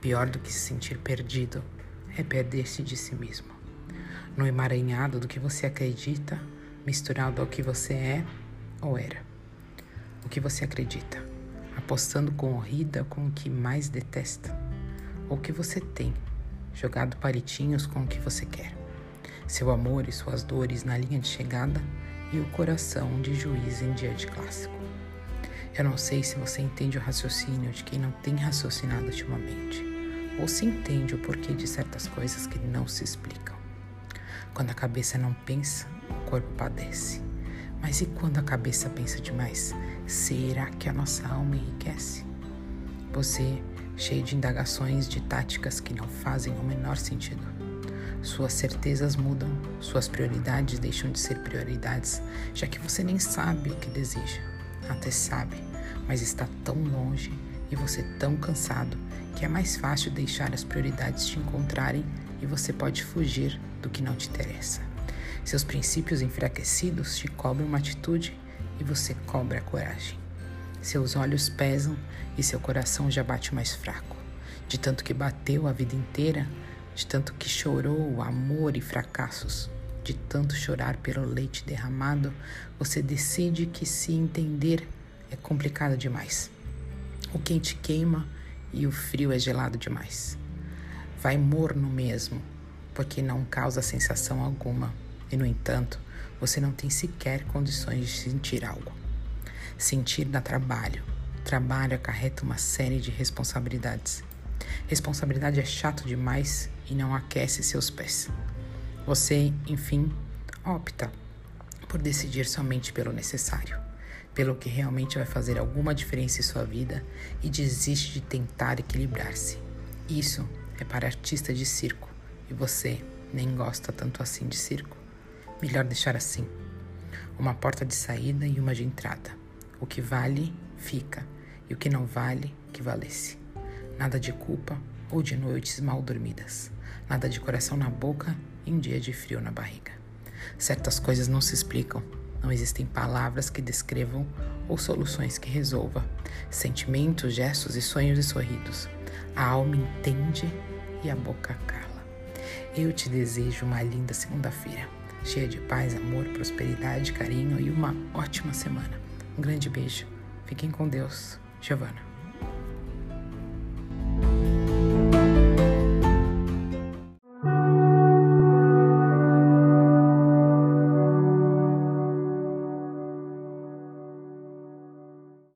Pior do que se sentir perdido é perder-se de si mesmo. No emaranhado do que você acredita, misturado ao que você é ou era. O que você acredita, apostando com horrida com o que mais detesta. Ou o que você tem, jogado palitinhos com o que você quer. Seu amor e suas dores na linha de chegada e o coração de juiz em dia de clássico. Eu não sei se você entende o raciocínio de quem não tem raciocinado ultimamente ou se entende o porquê de certas coisas que não se explicam. Quando a cabeça não pensa, o corpo padece. Mas e quando a cabeça pensa demais? Será que a nossa alma enriquece? Você, cheio de indagações de táticas que não fazem o menor sentido. Suas certezas mudam, suas prioridades deixam de ser prioridades, já que você nem sabe o que deseja. Até sabe, mas está tão longe e você tão cansado que é mais fácil deixar as prioridades te encontrarem e você pode fugir do que não te interessa. Seus princípios enfraquecidos te cobram uma atitude e você cobra a coragem. Seus olhos pesam e seu coração já bate mais fraco. De tanto que bateu a vida inteira, de tanto que chorou amor e fracassos, de tanto chorar pelo leite derramado, você decide que se entender é complicado demais. O quente queima e o frio é gelado demais. Vai morno mesmo, porque não causa sensação alguma, e no entanto, você não tem sequer condições de sentir algo. Sentir dá trabalho. Trabalho acarreta uma série de responsabilidades. Responsabilidade é chato demais e não aquece seus pés. Você, enfim, opta por decidir somente pelo necessário pelo que realmente vai fazer alguma diferença em sua vida e desiste de tentar equilibrar-se. Isso é para artista de circo e você nem gosta tanto assim de circo. Melhor deixar assim: uma porta de saída e uma de entrada. O que vale, fica, e o que não vale, que valesse. Nada de culpa ou de noites mal dormidas. Nada de coração na boca e um dia de frio na barriga. Certas coisas não se explicam não existem palavras que descrevam ou soluções que resolva. Sentimentos, gestos e sonhos e sorridos. A alma entende e a boca cala. Eu te desejo uma linda segunda-feira, cheia de paz, amor, prosperidade, carinho e uma ótima semana. Um grande beijo. Fiquem com Deus. Giovana.